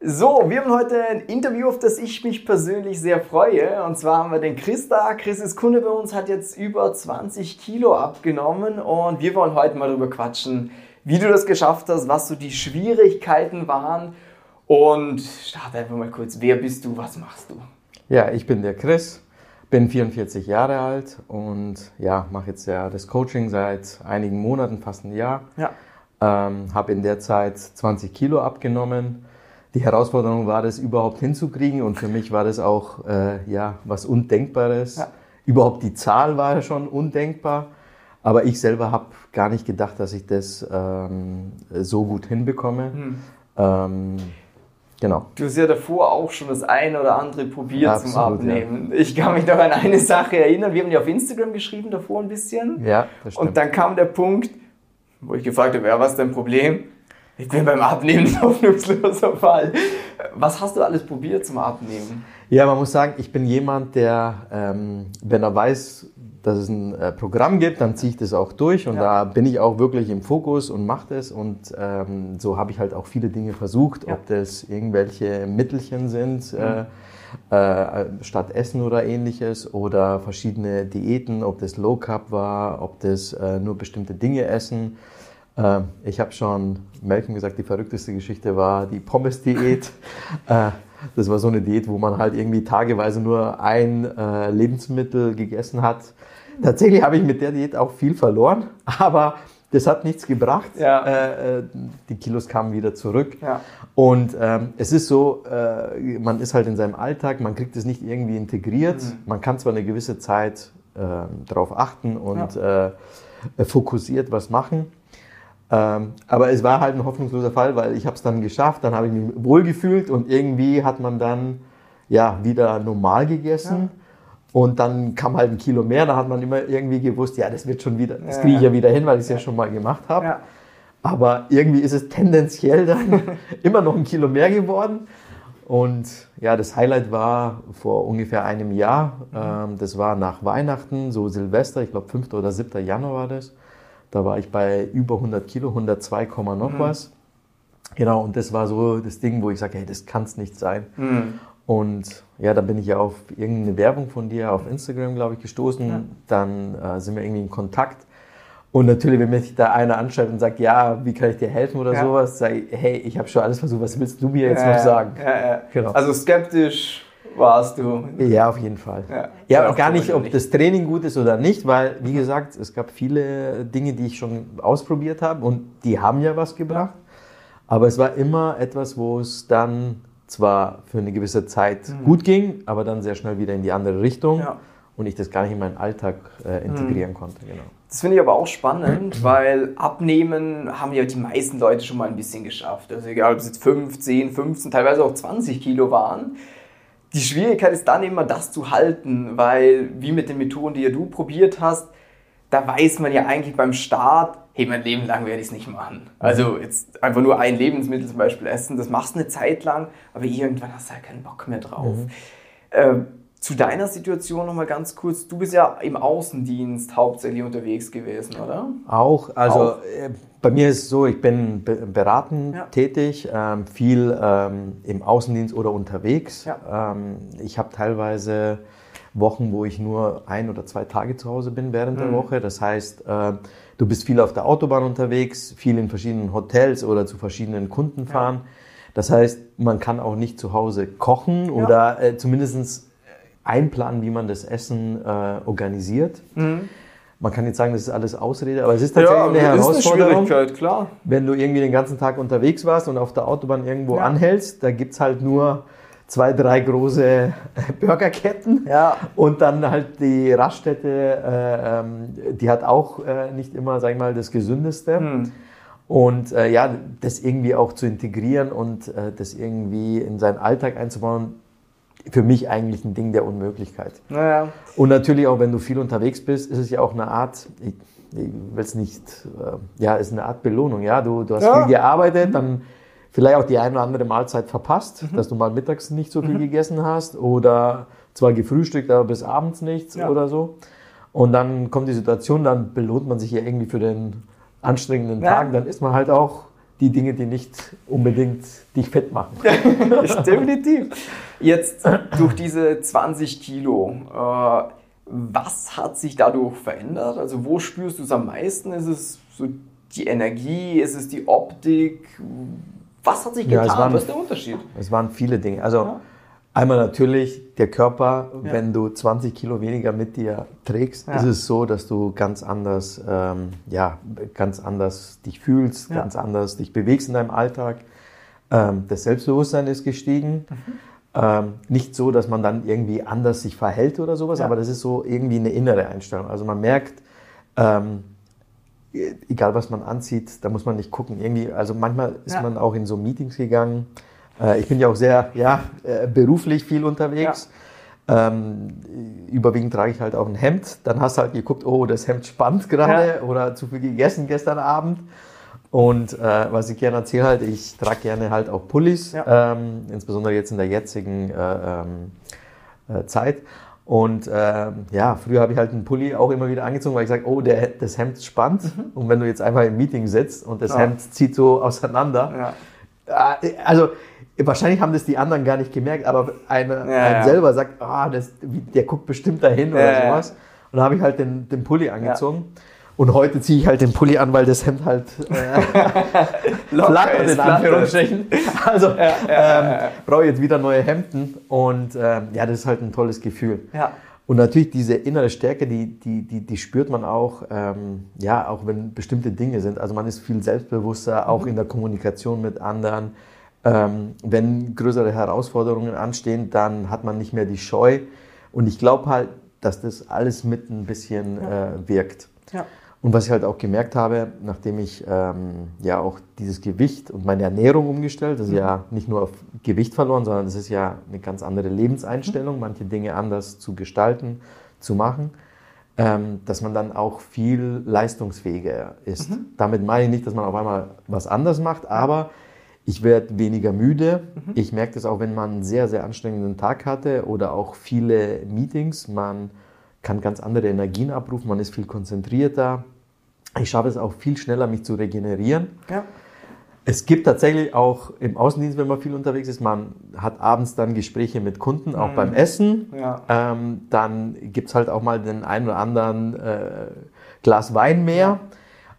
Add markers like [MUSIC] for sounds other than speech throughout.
So, wir haben heute ein Interview, auf das ich mich persönlich sehr freue. Und zwar haben wir den Chris da. Chris ist Kunde bei uns, hat jetzt über 20 Kilo abgenommen. Und wir wollen heute mal darüber quatschen, wie du das geschafft hast, was so die Schwierigkeiten waren. Und starte einfach mal kurz. Wer bist du? Was machst du? Ja, ich bin der Chris, bin 44 Jahre alt und ja, mache jetzt ja das Coaching seit einigen Monaten, fast ein Jahr. Ja. Ähm, habe in der Zeit 20 Kilo abgenommen. Die Herausforderung war, das überhaupt hinzukriegen und für mich war das auch äh, ja, was Undenkbares. Ja. Überhaupt die Zahl war schon undenkbar, aber ich selber habe gar nicht gedacht, dass ich das ähm, so gut hinbekomme. Hm. Ähm, genau. Du hast ja davor auch schon das eine oder andere probiert zum Absolut, Abnehmen. Ich kann mich noch an eine Sache erinnern. Wir haben ja auf Instagram geschrieben davor ein bisschen. Ja, das stimmt. Und dann kam der Punkt, wo ich gefragt habe, ja, was ist dein Problem? Ich bin beim Abnehmen [LAUGHS] ein hoffnungsloser Fall. Was hast du alles probiert zum Abnehmen? Ja, man muss sagen, ich bin jemand, der, ähm, wenn er weiß, dass es ein äh, Programm gibt, dann ziehe ich das auch durch und Ja. da bin ich auch wirklich im Fokus und mache das und ähm, so habe ich halt auch viele Dinge versucht, Ja. ob das irgendwelche Mittelchen sind, Mhm. äh, äh, statt Essen oder ähnliches oder verschiedene Diäten, ob das Low Carb war, ob das äh, nur bestimmte Dinge essen. Äh, ich habe schon Malcolm gesagt, die verrückteste Geschichte war die Pommes-Diät. [LAUGHS] äh, das war so eine Diät, wo man halt irgendwie tageweise nur ein äh, Lebensmittel gegessen hat. Tatsächlich habe ich mit der Diät auch viel verloren, [LAUGHS] aber das hat nichts gebracht. Ja. Äh, äh, die Kilos kamen wieder zurück. Ja. Und ähm, es ist so, äh, man ist halt in seinem Alltag, man kriegt es nicht irgendwie integriert. Mhm. Man kann zwar eine gewisse Zeit äh, darauf achten und äh, fokussiert was machen. Ähm, aber es war halt ein hoffnungsloser Fall, weil ich habe es dann geschafft, dann habe ich mich wohlgefühlt und irgendwie hat man dann ja wieder normal gegessen. Und dann kam halt ein Kilo mehr, da hat man immer irgendwie gewusst, ja, das wird schon wieder, das Ja, kriege ich ja. ja wieder hin, weil ich es ja schon mal gemacht habe. Ja. Aber irgendwie ist es tendenziell dann [LAUGHS] immer noch ein Kilo mehr geworden. Und ja, das Highlight war vor ungefähr einem Jahr. Ähm, das war nach Weihnachten, so Silvester, ich glaube 5. oder 7. Januar war das. Da war ich bei über 100 Kilo, 102, Komma noch was. Genau, und das war so das Ding, wo ich sage, hey, das kann es nicht sein. Hm. Und ja, dann bin ich ja auf irgendeine Werbung von dir auf Instagram, glaube ich, gestoßen. Dann äh, sind wir irgendwie in Kontakt. Und natürlich, wenn mich da einer anschreibt und sagt, ja, wie kann ich dir helfen oder Ja. sowas, sage ich, hey, ich habe schon alles versucht, was willst du mir jetzt Ja, noch sagen? Ja, ja. Genau. Also skeptisch warst du. Ja, auf jeden Fall. Ja. Ja, gar nicht, ob verwunderlich. das Training gut ist oder nicht, weil, wie gesagt, es gab viele Dinge, die ich schon ausprobiert habe und die haben ja was gebracht. Aber es war immer etwas, wo es dann zwar für eine gewisse Zeit gut ging, aber dann sehr schnell wieder in die andere Richtung Mhm. Ja. Mhm. und ich das gar nicht in meinen Alltag äh, integrieren konnte. Genau. Das finde ich aber auch spannend, weil abnehmen haben ja die meisten Leute schon mal ein bisschen geschafft. Also egal, ob es jetzt 5, 10, 15, teilweise auch 20 Kilo waren. Die Schwierigkeit ist dann immer, das zu halten, weil wie mit den Methoden, die ja du probiert hast, da weiß man ja eigentlich beim Start, hey, mein Leben lang werde ich es nicht machen. Also jetzt einfach nur ein Lebensmittel zum Beispiel essen, das machst du eine Zeit lang, aber irgendwann hast du halt keinen Bock mehr drauf. Ähm, zu deiner Situation nochmal ganz kurz. Du bist ja im Außendienst hauptsächlich unterwegs gewesen, oder? Auch, also Auch. Äh, bei mir ist es so, ich bin be- beratend Ja. tätig, ähm, viel ähm, im Außendienst oder unterwegs. Ja. Ähm, ich habe teilweise Wochen, wo ich nur ein oder zwei Tage zu Hause bin während Mhm. der Woche. Das heißt, äh, du bist viel auf der Autobahn unterwegs, viel in verschiedenen Hotels oder zu verschiedenen Kunden fahren. Das heißt, man kann auch nicht zu Hause kochen oder äh, zumindest einplanen, wie man das Essen äh, organisiert. Man kann jetzt sagen, das ist alles Ausrede, aber es ist tatsächlich eine Herausforderung. klar. Wenn du irgendwie den ganzen Tag unterwegs warst und auf der Autobahn irgendwo Ja. anhältst, da gibt's halt nur zwei, drei große Burgerketten. Ja. Und dann halt die Raststätte, äh, ähm, die hat auch äh, nicht immer, sag ich mal, das Gesündeste. Hm. Und äh, ja, das irgendwie auch zu integrieren und äh, das irgendwie in seinen Alltag einzubauen, für mich eigentlich ein Ding der Unmöglichkeit. Naja. Und natürlich auch, wenn du viel unterwegs bist, ist es ja auch eine Art, ich, ich will es nicht, äh, ja, ist eine Art Belohnung. Ja, du, du hast Ja. viel gearbeitet, dann vielleicht auch die eine oder andere Mahlzeit verpasst, dass du mal mittags nicht so viel gegessen hast oder zwar gefrühstückt, aber bis abends nichts Ja. oder so. Und dann kommt die Situation, dann belohnt man sich ja irgendwie für den anstrengenden Ja. Tag, dann isst man halt auch die Dinge, die nicht unbedingt dich fett machen. [LAUGHS] Definitiv. Jetzt durch diese 20 Kilo, äh, was hat sich dadurch verändert? Also wo spürst du es am meisten? Ist es so die Energie? Ist es die Optik? Was hat sich getan? Ja, waren, was ist der Unterschied? Es waren viele Dinge. Also ja. Einmal natürlich der Körper, ja. wenn du 20 Kilo weniger mit dir trägst, ja. ist es so, dass du ganz anders, ähm, ja, ganz anders dich fühlst, ja. ganz anders dich bewegst in deinem Alltag. Ähm, das Selbstbewusstsein ist gestiegen. Mhm. Ähm, nicht so, dass man dann irgendwie anders sich verhält oder sowas, aber das ist so irgendwie eine innere Einstellung. Also man merkt, ähm, egal was man anzieht, da muss man nicht gucken. Irgendwie, also manchmal ist man auch in so Meetings gegangen äh, ich bin ja auch sehr ja, äh, beruflich viel unterwegs. Ja. Ähm, überwiegend trage ich halt auch ein Hemd. Dann hast du halt geguckt, oh, das Hemd spannt gerade ja. oder zu viel gegessen gestern Abend. Und äh, was ich gerne erzähle, halt, ich trage gerne halt auch Pullis, ja. ähm, insbesondere jetzt in der jetzigen äh, ähm, äh, Zeit. Und äh, ja, früher habe ich halt einen Pulli auch immer wieder angezogen, weil ich sage, oh, der, das Hemd spannt. Mhm. Und wenn du jetzt einfach im Meeting sitzt und das ja. Hemd zieht so auseinander, ja. also Wahrscheinlich haben das die anderen gar nicht gemerkt, aber einer ja, ja. selber sagt, ah, das, der guckt bestimmt dahin oder ja, sowas. Und dann habe ich halt den, den Pulli angezogen. Und heute ziehe ich halt den Pulli an, weil das Hemd halt äh, [LAUGHS] flattert in Anführungsstrichen. Also ähm, brauche ich jetzt wieder neue Hemden und ähm, ja, das ist halt ein tolles Gefühl. Ja. Und natürlich diese innere Stärke, die, die, die, die spürt man auch, ähm, ja, auch wenn bestimmte Dinge sind. Also man ist viel selbstbewusster, auch mhm. in der Kommunikation mit anderen. Ähm, wenn größere Herausforderungen anstehen, dann hat man nicht mehr die Scheu. Und ich glaube halt, dass das alles mit ein bisschen ja. äh, wirkt. Ja. Und was ich halt auch gemerkt habe, nachdem ich ähm, ja auch dieses Gewicht und meine Ernährung umgestellt, das ist mhm. ja nicht nur auf Gewicht verloren, sondern es ist ja eine ganz andere Lebenseinstellung, mhm. manche Dinge anders zu gestalten, zu machen, ähm, dass man dann auch viel leistungsfähiger ist. Mhm. Damit meine ich nicht, dass man auf einmal was anders macht, aber ich werde weniger müde. Mhm. Ich merke das auch, wenn man einen sehr, sehr anstrengenden Tag hatte oder auch viele Meetings. Man kann ganz andere Energien abrufen, man ist viel konzentrierter. Ich schaffe es auch viel schneller, mich zu regenerieren. Ja. Es gibt tatsächlich auch im Außendienst, wenn man viel unterwegs ist, man hat abends dann Gespräche mit Kunden, auch mhm. beim Essen. Ja. Ähm, dann gibt es halt auch mal den einen oder anderen äh, Glas Wein mehr. Ja.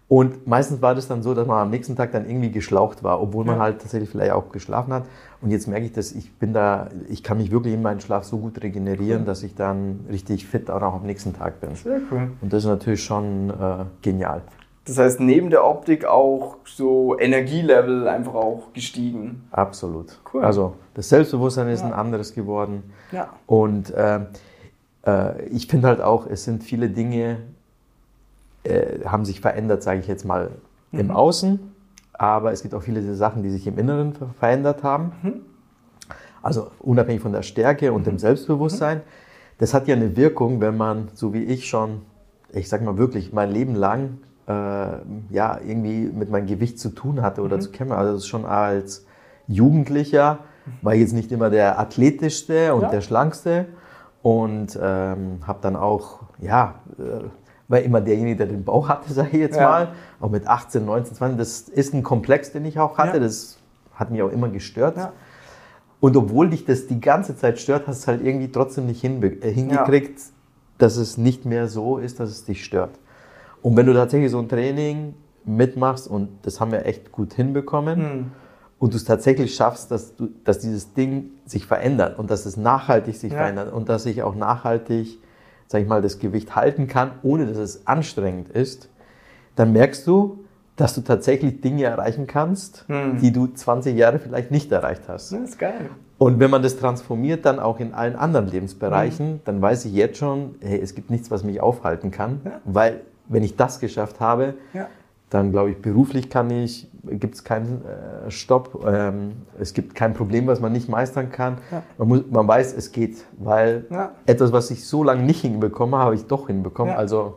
Und meistens war das dann so, dass man am nächsten Tag dann irgendwie geschlaucht war, obwohl man halt tatsächlich vielleicht auch geschlafen hat. Und jetzt merke ich, dass ich bin da, ich kann mich wirklich in meinen Schlaf so gut regenerieren, cool. dass ich dann richtig fit auch noch am nächsten Tag bin. Sehr cool. Und das ist natürlich schon äh, genial. Das heißt, neben der Optik auch so Energielevel einfach auch gestiegen. Absolut. Cool. Also das Selbstbewusstsein ist ja. ein anderes geworden. Ja. Und äh, äh, ich finde halt auch, es sind viele Dinge, äh, haben sich verändert, sage ich jetzt mal, mhm. im Außen. Aber es gibt auch viele Sachen, die sich im Inneren verändert haben. Mhm. Also unabhängig von der Stärke und dem mhm. Selbstbewusstsein. Das hat ja eine Wirkung, wenn man, so wie ich schon, ich sag mal wirklich, mein Leben lang äh, ja irgendwie mit meinem Gewicht zu tun hatte oder mhm. zu kämpfen. Also schon als Jugendlicher war ich jetzt nicht immer der athletischste und ja. der schlankste und ähm, habe dann auch ja äh, war immer derjenige, der den Bauch hatte, [LAUGHS] sage ich jetzt ja. mal. Auch mit 18, 19, 20. Das ist ein Komplex, den ich auch hatte. Ja. Das hat mich auch immer gestört. Ja. Und obwohl dich das die ganze Zeit stört, hast du halt irgendwie trotzdem nicht äh, hingekriegt, dass es nicht mehr so ist, dass es dich stört. Und wenn du tatsächlich so ein Training mitmachst, und das haben wir echt gut hinbekommen, mhm. und du es tatsächlich schaffst, dass, du, dass dieses Ding sich verändert und dass es nachhaltig sich verändert und dass sich auch nachhaltig sag ich mal, das Gewicht halten kann, ohne dass es anstrengend ist, dann merkst du, dass du tatsächlich Dinge erreichen kannst, hm. die du 20 Jahre vielleicht nicht erreicht hast. Das ist geil. Und wenn man das transformiert dann auch in allen anderen Lebensbereichen, hm. dann weiß ich jetzt schon, hey, es gibt nichts, was mich aufhalten kann, ja. weil wenn ich das geschafft habe, ja dann glaube ich, beruflich kann ich, gibt es keinen äh, Stopp. Ähm, es gibt kein Problem, was man nicht meistern kann. Ja. Man, muss, man weiß, es geht, weil ja. etwas, was ich so lange nicht hinbekomme, habe ich doch hinbekommen. Ja. Also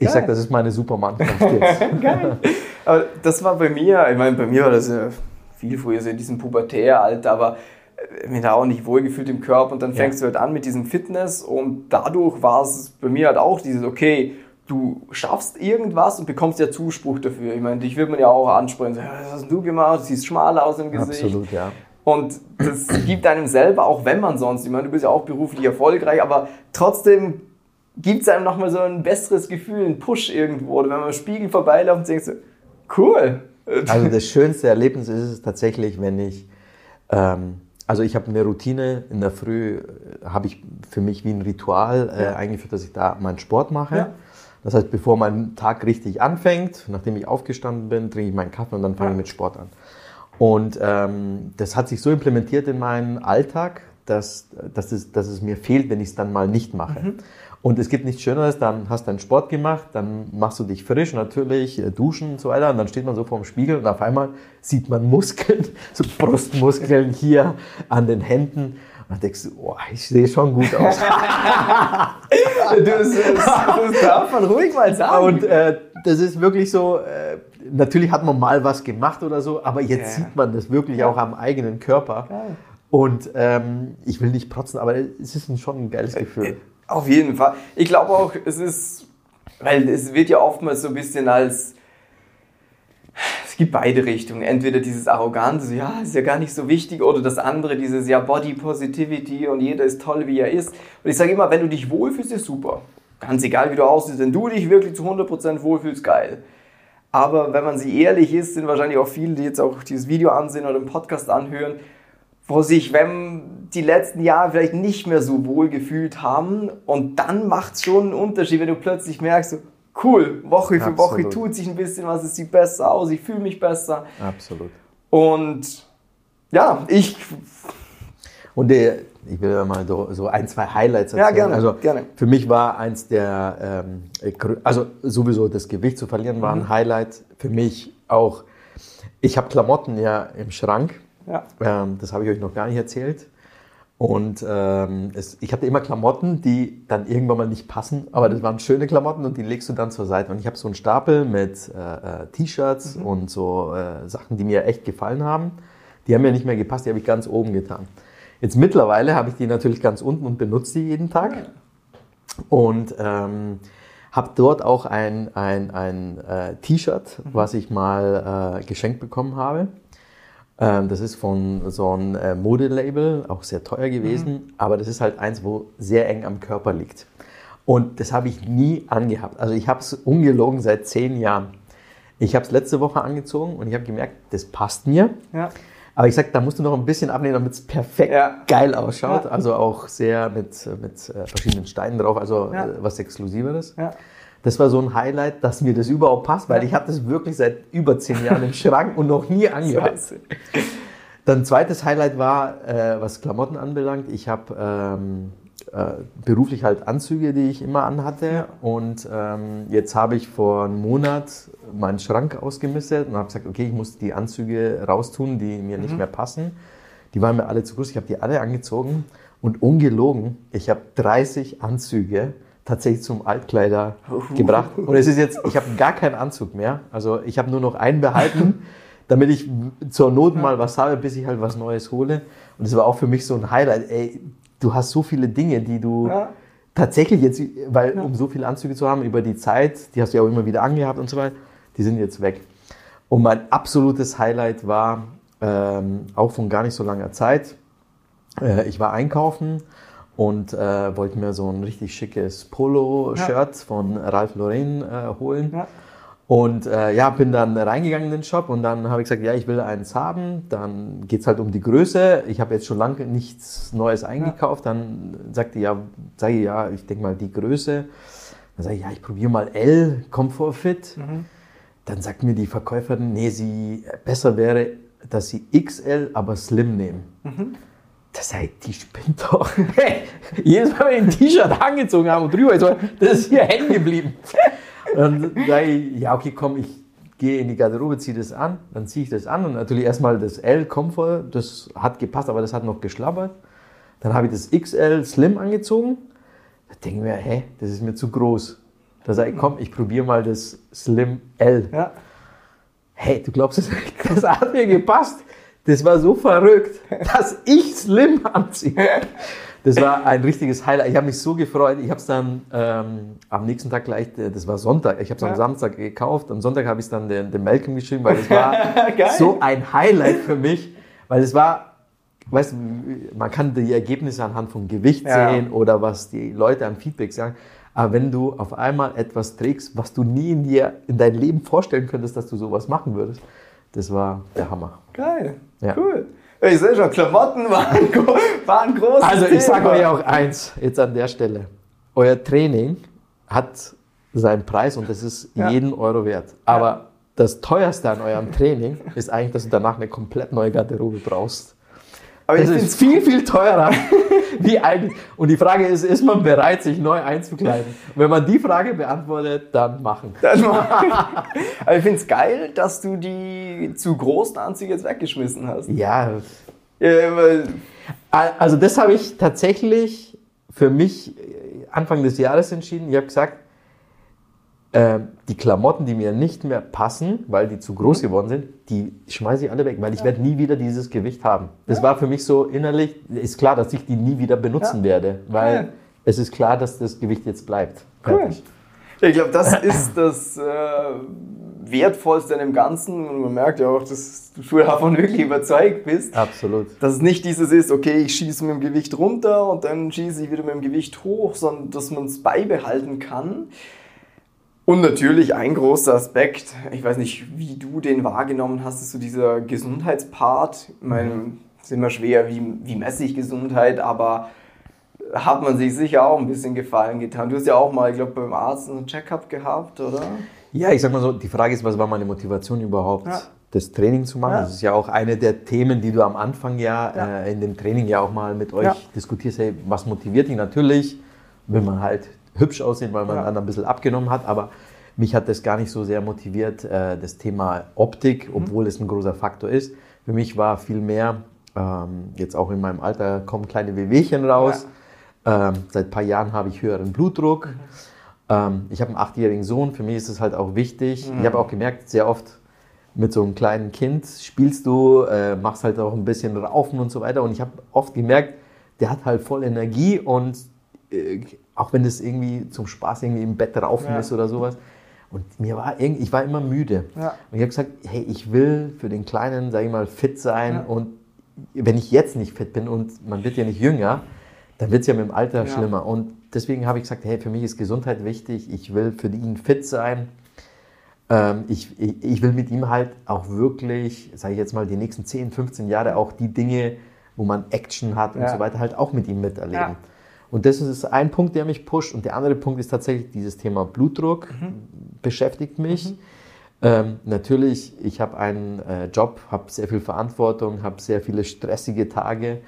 ich sage, das ist meine Supermannschaft [LAUGHS] jetzt. Geil. Aber das war bei mir, ich meine, bei mir war das ja viel früher, so in diesem Pubertäralter, aber äh, mir da auch nicht wohlgefühlt im Körper und dann fängst du halt an mit diesem Fitness und dadurch war es bei mir halt auch dieses, okay, du schaffst irgendwas und bekommst ja Zuspruch dafür. Ich meine, dich wird man ja auch ansprechen, so, was hast du gemacht? Du siehst schmal aus im Gesicht. Absolut, ja. Und das gibt einem selber, auch wenn man sonst, ich meine, du bist ja auch beruflich erfolgreich, aber trotzdem gibt es einem nochmal so ein besseres Gefühl, einen Push irgendwo. Oder wenn man im Spiegel vorbeiläuft und denkt so, cool. Also das schönste Erlebnis ist es tatsächlich, wenn ich, ähm, also ich habe eine Routine, in der Früh äh, habe ich für mich wie ein Ritual äh, eingeführt, dass ich da meinen Sport mache. Ja. Das heißt, bevor mein Tag richtig anfängt, nachdem ich aufgestanden bin, trinke ich meinen Kaffee und dann fange ich mit Sport an. Und ähm, das hat sich so implementiert in meinen Alltag, dass, dass, es, dass es mir fehlt, wenn ich es dann mal nicht mache. Und es gibt nichts Schöneres, dann hast du einen Sport gemacht, dann machst du dich frisch natürlich, äh, duschen und so weiter, und dann steht man so vorm Spiegel und auf einmal sieht man Muskeln, [LAUGHS] so Brustmuskeln hier an den Händen. Und dann denkst du, oh, ich sehe schon gut aus. [LAUGHS] Das, das, das [LAUGHS] darf man ruhig mal sagen. Und äh, das ist wirklich so, äh, natürlich hat man mal was gemacht oder so, aber jetzt Ja. sieht man das wirklich auch am eigenen Körper. Geil. Und ähm, ich will nicht protzen, aber es ist schon ein geiles Gefühl. Auf jeden Fall. Ich glaube auch, es ist, weil es wird ja oftmals so ein bisschen als, gibt beide Richtungen. Entweder dieses Arrogante, so, ja, ist ja gar nicht so wichtig, oder das andere, dieses, ja, Body Positivity und jeder ist toll, wie er ist. Und ich sage immer, wenn du dich wohlfühlst, ist super. Ganz egal, wie du aussiehst, wenn du dich wirklich zu 100% wohlfühlst, geil. Aber wenn man sich ehrlich ist, sind wahrscheinlich auch viele, die jetzt auch dieses Video ansehen oder den Podcast anhören, wo sich, wenn die letzten Jahre vielleicht nicht mehr so wohl gefühlt haben und dann macht es schon einen Unterschied, wenn du plötzlich merkst, so, cool, Woche für Woche Absolut. tut sich ein bisschen was, es sieht besser aus, ich fühle mich besser. Absolut. Und ja, ich, Und äh, ich will ja mal so, ein, zwei Highlights Ja, erzählen. gerne, also gerne. für mich war eins der, ähm, äh, also sowieso das Gewicht zu verlieren war Mhm. ein Highlight. Für mich auch, ich habe Klamotten ja im Schrank. ja, Ähm, das habe ich euch noch gar nicht erzählt. Und ähm, es, ich hatte immer Klamotten, die dann irgendwann mal nicht passen, aber das waren schöne Klamotten und die legst du dann zur Seite. Und ich habe so einen Stapel mit äh, äh, T-Shirts und so äh, Sachen, die mir echt gefallen haben. Die haben mir nicht mehr gepasst, die habe ich ganz oben getan. Jetzt mittlerweile habe ich die natürlich ganz unten und benutze die jeden Tag. Und ähm, habe dort auch ein, ein, ein äh, T-Shirt, was ich mal äh, geschenkt bekommen habe. Ähm, das ist von so einem äh, Modelabel, auch sehr teuer gewesen, aber das ist halt eins, wo sehr eng am Körper liegt. Und das habe ich nie angehabt. Also ich habe es ungelogen seit zehn Jahren. Ich habe es letzte Woche angezogen und ich habe gemerkt, das passt mir. ja, Aber ich sag, da musst du noch ein bisschen abnehmen, damit es perfekt Ja. geil ausschaut. Ja. Also auch sehr mit, mit äh, verschiedenen Steinen drauf, also äh, was Exklusiveres. ja. Das war so ein Highlight, dass mir das überhaupt passt, weil ich habe das wirklich seit über zehn Jahren im Schrank und noch nie [LAUGHS] angehabt. Dann zweites Highlight war, äh, was Klamotten anbelangt. Ich habe ähm, äh, beruflich halt Anzüge, die ich immer anhatte. Und ähm, jetzt habe ich vor einem Monat meinen Schrank ausgemistet und habe gesagt, okay, ich muss die Anzüge raustun, die mir Mhm. nicht mehr passen. Die waren mir alle zu groß. Ich habe die alle angezogen und ungelogen, ich habe 30 Anzüge tatsächlich zum Altkleider gebracht. Und es ist jetzt, ich habe gar keinen Anzug mehr. Also ich habe nur noch einen behalten, [LAUGHS] damit ich zur Not mal was habe, bis ich halt was Neues hole. Und es war auch für mich so ein Highlight. Ey, du hast so viele Dinge, die du Ja. tatsächlich jetzt, weil um so viele Anzüge zu haben über die Zeit, die hast du ja auch immer wieder angehabt und so weiter, die sind jetzt weg. Und mein absolutes Highlight war ähm, auch von gar nicht so langer Zeit. Äh, ich war einkaufen und äh, wollte mir so ein richtig schickes Polo-Shirt von Ralph Lauren äh, holen. Ja. Und äh, ja, bin dann reingegangen in den Shop und dann habe ich gesagt, ja, ich will eins haben. Dann geht's halt um die Größe. Ich habe jetzt schon lange nichts Neues eingekauft. Dann sagte ja, sage ich, ja, ich denke mal die Größe. Dann sage ich, ja, ich probiere mal L, Comfort Fit. Dann sagt mir die Verkäuferin, nee, sie besser wäre, dass sie XL, aber Slim nehmen. Das sei, die spinnt doch. [LAUGHS] Jedes Mal, wenn ich ein T-Shirt angezogen habe und drüber ist, das ist hier hängen geblieben. Dann sage ich, ja, okay, komm, ich gehe in die Garderobe, ziehe das an, dann ziehe ich das an und natürlich erstmal das L Comfort, das hat gepasst, aber das hat noch geschlabbert. Dann habe ich das XL Slim angezogen. Da denke ich mir, hä, das ist mir zu groß. Da sage ich, komm, ich probiere mal das Slim L. Ja. Hey, du glaubst es nicht? Das hat mir gepasst. Das war so verrückt, [LAUGHS] dass ich Slim anziehe. Das war ein richtiges Highlight. Ich habe mich so gefreut. Ich habe es dann ähm, am nächsten Tag gleich, äh, das war Sonntag, ich habe es am Samstag gekauft. Am Sonntag habe ich es dann dem, dem Malcolm geschrieben, weil es war [LAUGHS] so ein Highlight für mich, weil es war, weißt du, man kann die Ergebnisse anhand von Gewicht Ja. sehen oder was die Leute an Feedback sagen. Aber wenn du auf einmal etwas trägst, was du nie in dir in dein Leben vorstellen könntest, dass du sowas machen würdest, das war der Hammer. Geil. Ja. Cool. Ich sehe schon, Klamotten waren, [LAUGHS] waren groß. Also ich sage euch auch eins jetzt an der Stelle. Euer Training hat seinen Preis und das ist Ja. jeden Euro wert. Aber das teuerste an eurem Training ist eigentlich, dass du danach eine komplett neue Garderobe brauchst. Aber ich Das finde ist viel, viel teurer [LAUGHS] wie eigentlich. Und die Frage ist, ist man bereit, sich neu einzukleiden? Und [LAUGHS] wenn man die Frage beantwortet, dann machen. [LAUGHS] Aber ich finde es geil, dass du die zu großen Anzüge jetzt weggeschmissen hast. Ja, Also das habe ich tatsächlich für mich äh, Anfang des Jahres entschieden. Ich habe gesagt, äh, die Klamotten, die mir nicht mehr passen, weil die zu groß geworden sind, die schmeiße ich alle weg, weil ich werde nie wieder dieses Gewicht haben. Das war für mich so innerlich, ist klar, dass ich die nie wieder benutzen Ja. werde, weil Ja. es ist klar, dass das Gewicht jetzt bleibt. Cool. Ich glaube, das ist das äh, Wertvollste an dem Ganzen. Und man merkt ja auch, dass du schon davon wirklich überzeugt bist. Absolut. Dass es nicht dieses ist, okay, ich schieße mit dem Gewicht runter und dann schieße ich wieder mit dem Gewicht hoch, sondern dass man es beibehalten kann. Und natürlich ein großer Aspekt, ich weiß nicht, wie du den wahrgenommen hast, ist so dieser Gesundheitspart. Ich meine, es ist immer schwer, wie, wie messe ich Gesundheit, aber hat man sich sicher auch ein bisschen Gefallen getan. Du hast ja auch mal, ich glaube, beim Arzt einen Check-up gehabt, oder? Ja, ich sag mal so, die Frage ist, was war meine Motivation überhaupt, Ja. das Training zu machen? Ja. Das ist ja auch eine der Themen, die du am Anfang ja, Ja. Äh, in dem Training ja auch mal mit euch diskutierst. Hey, was motiviert dich? Natürlich will man halt hübsch aussehen, weil man Ja. dann ein bisschen abgenommen hat, aber mich hat das gar nicht so sehr motiviert, äh, das Thema Optik, Mhm. obwohl es ein großer Faktor ist. Für mich war viel mehr, ähm, jetzt auch in meinem Alter kommen kleine Wehwehchen raus. Ähm, seit ein paar Jahren habe ich höheren Blutdruck. Mhm. Ähm, ich habe einen achtjährigen Sohn, für mich ist es halt auch wichtig. Mhm. Ich habe auch gemerkt, sehr oft mit so einem kleinen Kind spielst du, äh, machst halt auch ein bisschen Raufen und so weiter. Und ich habe oft gemerkt, der hat halt voll Energie und äh, auch wenn das irgendwie zum Spaß irgendwie im Bett raufen Ja. ist oder sowas. Und mir war irgendwie, ich war immer müde. Ja. Und ich habe gesagt, hey, ich will für den Kleinen, sage ich mal, fit sein. Ja. Und wenn ich jetzt nicht fit bin und man wird ja nicht jünger, dann wird es ja mit dem Alter schlimmer. Und deswegen habe ich gesagt, hey, für mich ist Gesundheit wichtig. Ich will für ihn fit sein. Ähm, ich, ich, ich will mit ihm halt auch wirklich, sage ich jetzt mal, die nächsten 10, 15 Jahre auch die Dinge, wo man Action hat und Ja. so weiter, halt auch mit ihm miterleben. Ja. Und das ist ein Punkt, der mich pusht. Und der andere Punkt ist tatsächlich dieses Thema Blutdruck, beschäftigt mich. Ähm, natürlich, ich habe einen äh, Job, habe sehr viel Verantwortung, habe sehr viele stressige Tage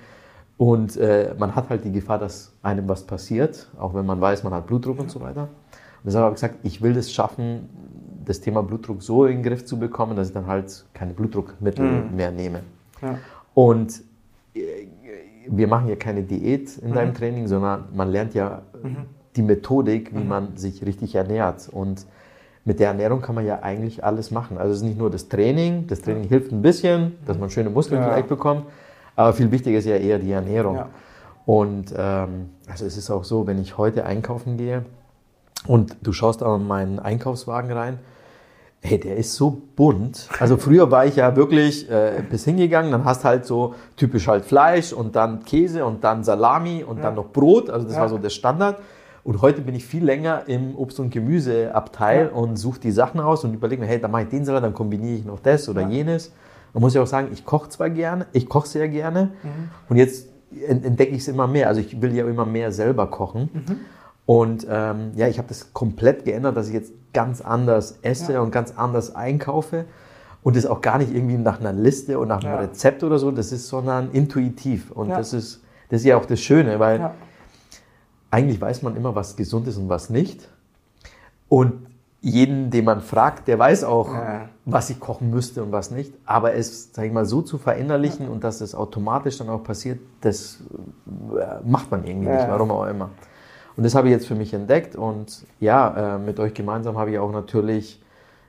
und äh, man hat halt die Gefahr, dass einem was passiert, auch wenn man weiß, man hat Blutdruck und so weiter. Und deshalb habe ich gesagt, ich will das schaffen, das Thema Blutdruck so in den Griff zu bekommen, dass ich dann halt keine Blutdruckmittel Mhm. mehr nehme. Ja. Und äh, wir machen ja keine Diät in deinem Training, sondern man lernt ja die Methodik, wie man sich richtig ernährt. Und mit der Ernährung kann man ja eigentlich alles machen. Also es ist nicht nur das Training, das Training hilft ein bisschen, dass man schöne Muskeln Ja. vielleicht bekommt, aber viel wichtiger ist ja eher die Ernährung. Ja. Und ähm, also es ist auch so, wenn ich heute einkaufen gehe und du schaust in meinen Einkaufswagen rein, Hey, der ist so bunt. Also früher war ich ja wirklich äh, bis hingegangen, dann hast halt so typisch halt Fleisch und dann Käse und dann Salami und dann noch Brot. Also das Ja. war so der Standard. Und heute bin ich viel länger im Obst- und Gemüseabteil Ja. und suche die Sachen aus und überlege mir, hey, dann mache ich den Salat, dann kombiniere ich noch das oder Ja. jenes. Man muss ja auch sagen, ich koche zwar gerne, ich koche sehr gerne Mhm. und jetzt en- entdecke ich es immer mehr. Also ich will ja immer mehr selber kochen. Mhm. Und ähm, ja, ich habe das komplett geändert, dass ich jetzt ganz anders esse Ja. und ganz anders einkaufe. Und das auch gar nicht irgendwie nach einer Liste und nach einem Ja. Rezept oder so, das ist, sondern intuitiv. Und Ja. das, ist, das ist ja auch das Schöne, weil Ja. eigentlich weiß man immer, was gesund ist und was nicht. Und jeden, den man fragt, der weiß auch, Ja. was ich kochen müsste und was nicht. Aber es, sag ich mal, so zu verinnerlichen und dass es automatisch dann auch passiert, das äh, macht man irgendwie Ja. nicht, warum auch immer. Und das habe ich jetzt für mich entdeckt und ja, äh, mit euch gemeinsam habe ich auch natürlich,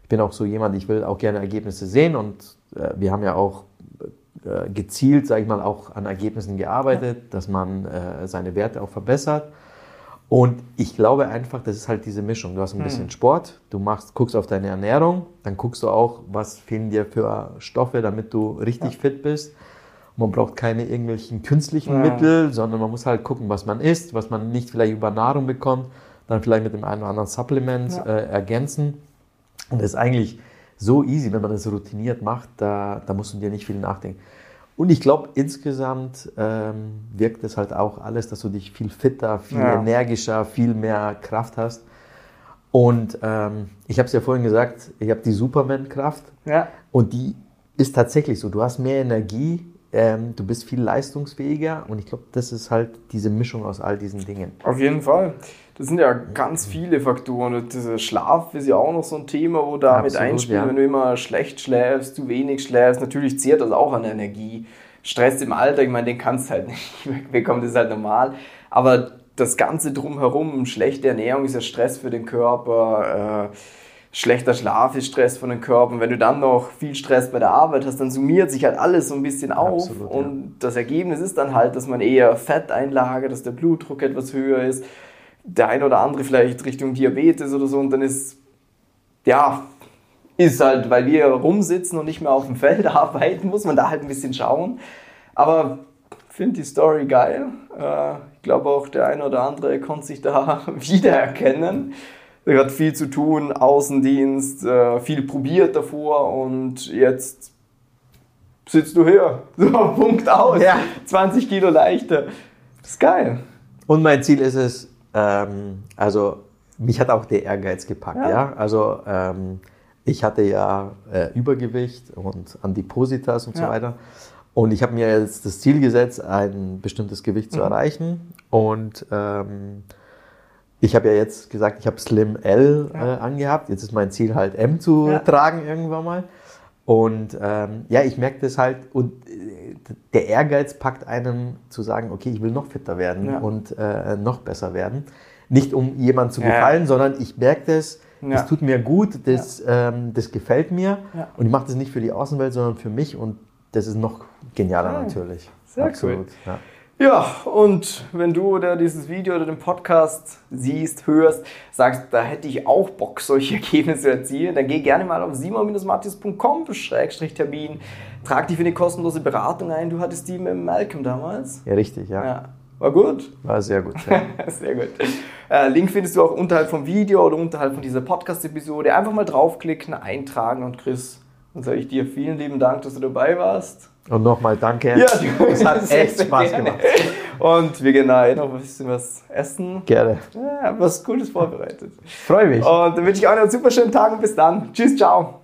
ich bin auch so jemand, ich will auch gerne Ergebnisse sehen und äh, wir haben ja auch äh, gezielt, sage ich mal, auch an Ergebnissen gearbeitet, ja. dass man äh, seine Werte auch verbessert. Und ich glaube einfach, das ist halt diese Mischung. Du hast ein hm. bisschen Sport, du machst, guckst auf deine Ernährung, dann guckst du auch, was fehlen dir für Stoffe, damit du richtig ja. fit bist. Man braucht keine irgendwelchen künstlichen ja. Mittel, sondern man muss halt gucken, was man isst, was man nicht vielleicht über Nahrung bekommt, dann vielleicht mit dem einen oder anderen Supplement ja. äh, ergänzen. Und das ist eigentlich so easy, wenn man das routiniert macht, da, da musst du dir nicht viel nachdenken. Und ich glaube, insgesamt ähm, wirkt es halt auch alles, dass du dich viel fitter, viel ja. energischer, viel mehr Kraft hast. Und ähm, ich habe es ja vorhin gesagt, ich habe die Superman-Kraft. Ja. Und die ist tatsächlich so. Du hast mehr Energie, ähm, du bist viel leistungsfähiger. Und ich glaube, das ist halt diese Mischung aus all diesen Dingen. Auf jeden Fall. Das sind ja ganz viele Faktoren. Dieser Schlaf ist ja auch noch so ein Thema, wo da mit einspielt, ja. wenn du immer schlecht schläfst, zu wenig schläfst. Natürlich zehrt das auch an Energie. Stress im Alter, ich meine, den kannst du halt [LAUGHS] nicht wegbekommen, das ist halt normal. Aber das Ganze drumherum, schlechte Ernährung ist ja Stress für den Körper. Äh, schlechter Schlaf ist Stress von den Körper. Und wenn du dann noch viel Stress bei der Arbeit hast, dann summiert sich halt alles so ein bisschen auf. Absolut, und ja. das Ergebnis ist dann halt, dass man eher Fett einlagert, dass der Blutdruck etwas höher ist der ein oder andere vielleicht Richtung Diabetes oder so und dann ist, ja, ist halt, weil wir rumsitzen und nicht mehr auf dem Feld [LAUGHS] arbeiten, muss man da halt ein bisschen schauen. Aber finde die Story geil. Äh, ich glaube auch der eine oder andere konnte sich da [LAUGHS] wiedererkennen. Er hat viel zu tun, Außendienst, äh, viel probiert davor und jetzt sitzt du hier. [LAUGHS] So, Punkt aus. Ja. 20 Kilo leichter. Das ist geil. Und mein Ziel ist es, ähm, also mich hat auch der Ehrgeiz gepackt. Ja. ja? Also ähm, ich hatte ja äh, Übergewicht und Adipositas und ja. so weiter. Und ich habe mir jetzt das Ziel gesetzt, ein bestimmtes Gewicht mhm. zu erreichen. Und ähm, ich habe ja jetzt gesagt, ich habe Slim L ja. äh, angehabt. Jetzt ist mein Ziel halt M zu ja. tragen irgendwann mal. Und ähm, ja, ich merke das halt. Und äh, der Ehrgeiz packt einen zu sagen, okay, ich will noch fitter werden ja. und äh, noch besser werden. Nicht um jemand zu gefallen, sondern ich merke das, das tut mir gut, das, ähm, das gefällt mir. Und ich mache das nicht für die Außenwelt, sondern für mich. Und das ist noch genialer natürlich. Sehr Absolut. Cool. Ja, und wenn du oder dieses Video oder den Podcast siehst, hörst, sagst, da hätte ich auch Bock, solche [LAUGHS] Ergebnisse zu erzielen, dann geh gerne mal auf simon-matthias.com-termin, trag dich für eine kostenlose Beratung ein. Du hattest die mit Malcolm damals. Ja, richtig, ja. ja. War gut? War sehr gut. Ja. [LAUGHS] sehr gut. Äh, Link findest du auch unterhalb vom Video oder unterhalb von dieser Podcast-Episode. Einfach mal draufklicken, eintragen und Chris, dann sage ich dir vielen lieben Dank, dass du dabei warst. Und nochmal danke. Ja, es hat [LAUGHS] echt Spaß gerne. gemacht. Und wir gehen nachher noch ein bisschen was essen. Gerne. Ja, was Cooles vorbereitet. Freue mich. Und dann wünsche ich euch noch einen super schönen Tag und bis dann. Tschüss, ciao.